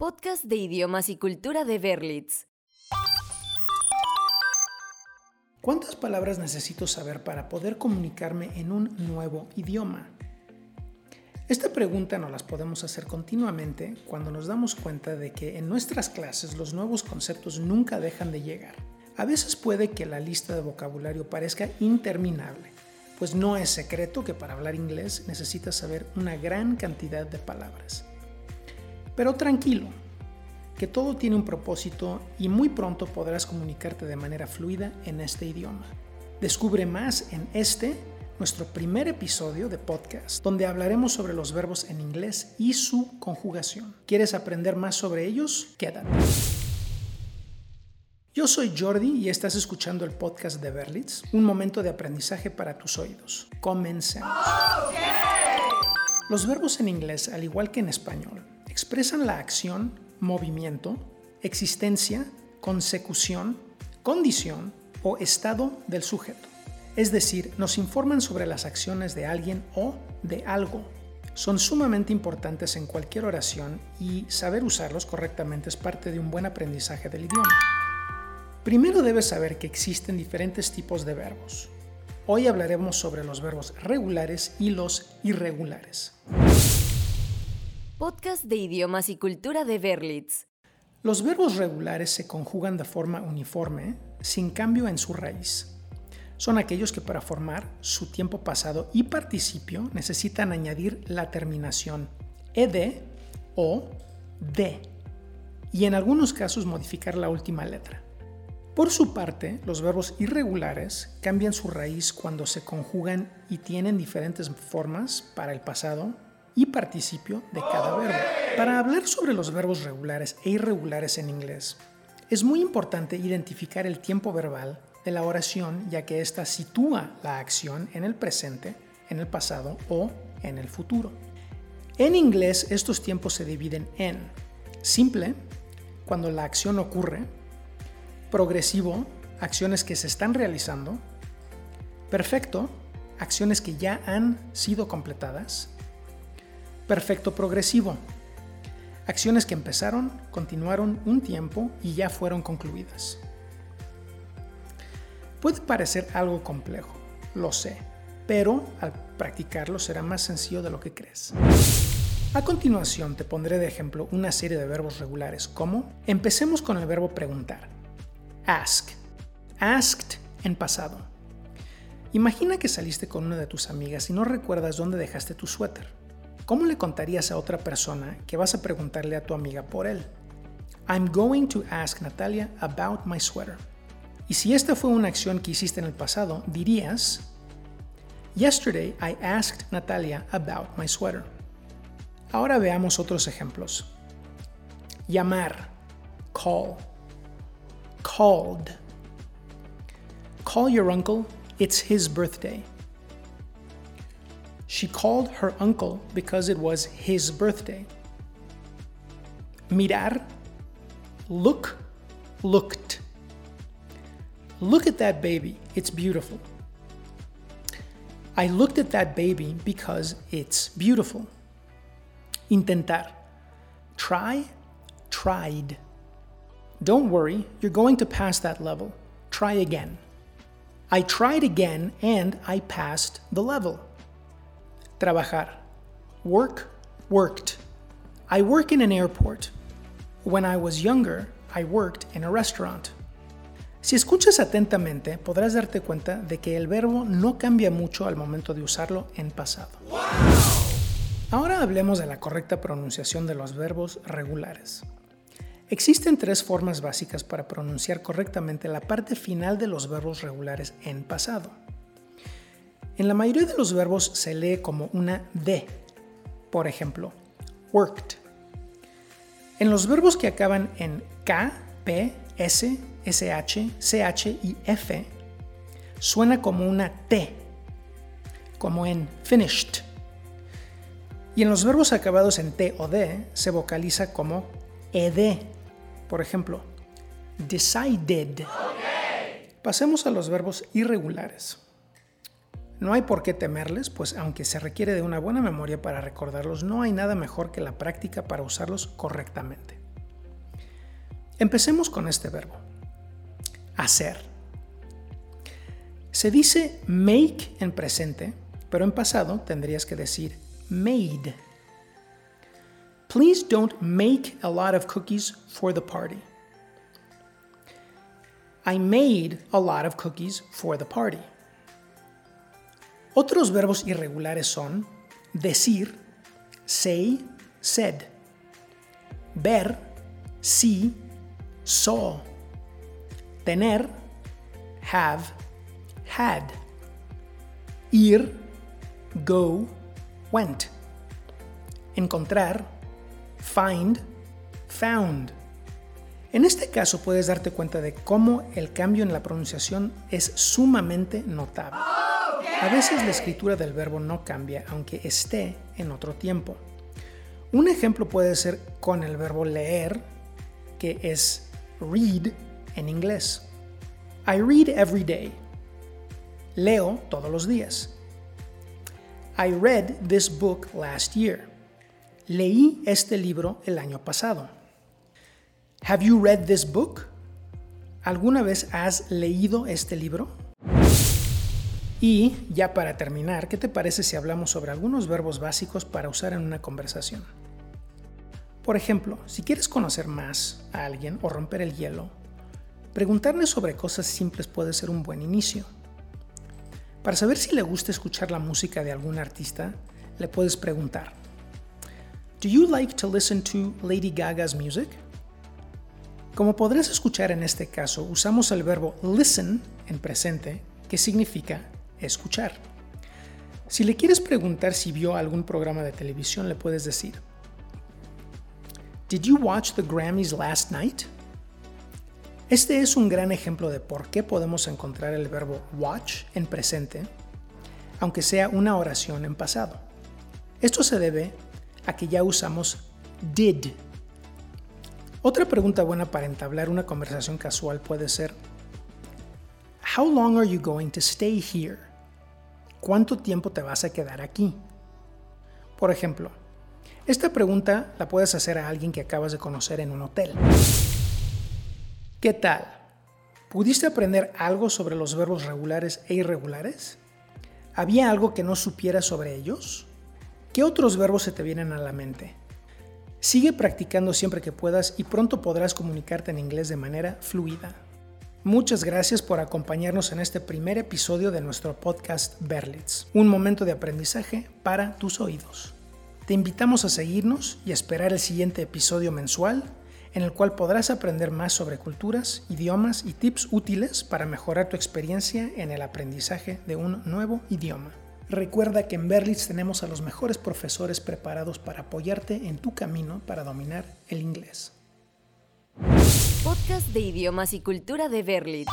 Podcast de idiomas y cultura de Berlitz. ¿Cuántas palabras necesito saber para poder comunicarme en un nuevo idioma? Esta pregunta nos las podemos hacer continuamente cuando nos damos cuenta de que en nuestras clases los nuevos conceptos nunca dejan de llegar. A veces puede que la lista de vocabulario parezca interminable, pues no es secreto que para hablar inglés necesitas saber una gran cantidad de palabras. Pero tranquilo, que todo tiene un propósito y muy pronto podrás comunicarte de manera fluida en este idioma. Descubre más en este, nuestro primer episodio de podcast, donde hablaremos sobre los verbos en inglés y su conjugación. ¿Quieres aprender más sobre ellos? Quédate. Yo soy Jordi y estás escuchando el podcast de Berlitz, un momento de aprendizaje para tus oídos. Comencemos. Los verbos en inglés, al igual que en español, expresan la acción, movimiento, existencia, consecución, condición o estado del sujeto. Es decir, nos informan sobre las acciones de alguien o de algo. Son sumamente importantes en cualquier oración y saber usarlos correctamente es parte de un buen aprendizaje del idioma. Primero debes saber que existen diferentes tipos de verbos. Hoy hablaremos sobre los verbos regulares y los irregulares. Podcast de idiomas y cultura de Berlitz. Los verbos regulares se conjugan de forma uniforme, sin cambio en su raíz. Son aquellos que para formar su tiempo pasado y participio necesitan añadir la terminación ed o de y en algunos casos modificar la última letra. Por su parte, los verbos irregulares cambian su raíz cuando se conjugan y tienen diferentes formas para el pasado y participio de cada verbo. Para hablar sobre los verbos regulares e irregulares en inglés, es muy importante identificar el tiempo verbal de la oración ya que ésta sitúa la acción en el presente, en el pasado o en el futuro. En inglés estos tiempos se dividen en simple, cuando la acción ocurre, progresivo, acciones que se están realizando, perfecto, acciones que ya han sido completadas, perfecto progresivo, acciones que empezaron, continuaron un tiempo y ya fueron concluidas. Puede parecer algo complejo, lo sé, pero al practicarlo será más sencillo de lo que crees. A continuación te pondré de ejemplo una serie de verbos regulares como, empecemos con el verbo preguntar. Ask. Asked en pasado. Imagina que saliste con una de tus amigas y no recuerdas dónde dejaste tu suéter. ¿Cómo le contarías a otra persona que vas a preguntarle a tu amiga por él? I'm going to ask Natalia about my sweater. Y si esta fue una acción que hiciste en el pasado, dirías, Yesterday I asked Natalia about my sweater. Ahora veamos otros ejemplos. Llamar, call called. Call your uncle, it's his birthday. She called her uncle because it was his birthday. Mirar, look, looked. Look at that baby, it's beautiful. I looked at that baby because it's beautiful. Intentar, try, tried. Don't worry, you're going to pass that level. Try again. I tried again and I passed the level. Trabajar. Work, worked. I work in an airport. When I was younger, I worked in a restaurant. Si escuchas atentamente, podrás darte cuenta de que el verbo no cambia mucho al momento de usarlo en pasado. Ahora hablemos de la correcta pronunciación de los verbos regulares. Existen tres formas básicas para pronunciar correctamente la parte final de los verbos regulares en pasado. En la mayoría de los verbos se lee como una D. Por ejemplo, worked. En los verbos que acaban en K, P, S, SH, CH y F, suena como una T, como en finished. Y en los verbos acabados en T o D se vocaliza como ED por ejemplo, decided. Pasemos a los verbos irregulares. No hay por qué temerles, pues aunque se requiere de una buena memoria para recordarlos, no hay nada mejor que la práctica para usarlos correctamente. Empecemos con este verbo. Hacer. Se dice make en presente, pero en pasado tendrías que decir made. Please don't make a lot of cookies for the party. I made a lot of cookies for the party. Otros verbos irregulares son decir, say, said, ver, see, saw, tener, have, had, ir, go, went, encontrar, find, found. En este caso puedes darte cuenta de cómo el cambio en la pronunciación es sumamente notable. A veces la escritura del verbo no cambia aunque esté en otro tiempo. Un ejemplo puede ser con el verbo leer, que es read en inglés. I read every day. Leo todos los días. I read this book last year. Leí este libro el año pasado. Have you read this book? ¿Alguna vez has leído este libro? Y ya para terminar, ¿qué te parece si hablamos sobre algunos verbos básicos para usar en una conversación? Por ejemplo, si quieres conocer más a alguien o romper el hielo, preguntarle sobre cosas simples puede ser un buen inicio. Para saber si le gusta escuchar la música de algún artista, le puedes preguntar, ¿Do you like to listen to Lady Gaga's music? Como podrás escuchar en este caso, usamos el verbo listen en presente, que significa escuchar. Si le quieres preguntar si vio algún programa de televisión, le puedes decir, Did you watch the Grammys last night? Este es un gran ejemplo de por qué podemos encontrar el verbo watch en presente, aunque sea una oración en pasado. Esto se debe a que ya usamos did otra pregunta buena para entablar una conversación casual puede ser, How long are you going to stay here? ¿Cuánto tiempo te vas a quedar aquí? Por ejemplo, esta pregunta la puedes hacer a alguien que acabas de conocer en un hotel. ¿Qué tal? ¿Pudiste aprender algo sobre los verbos regulares e irregulares? ¿Había algo que no supieras sobre ellos? ¿Qué otros verbos se te vienen a la mente? Sigue practicando siempre que puedas y pronto podrás comunicarte en inglés de manera fluida. Muchas gracias por acompañarnos en este primer episodio de nuestro podcast Berlitz, un momento de aprendizaje para tus oídos. Te invitamos a seguirnos y esperar el siguiente episodio mensual en el cual podrás aprender más sobre culturas, idiomas y tips útiles para mejorar tu experiencia en el aprendizaje de un nuevo idioma. Recuerda que en Berlitz tenemos a los mejores profesores preparados para apoyarte en tu camino para dominar el inglés. Podcast de idiomas y cultura de Berlitz.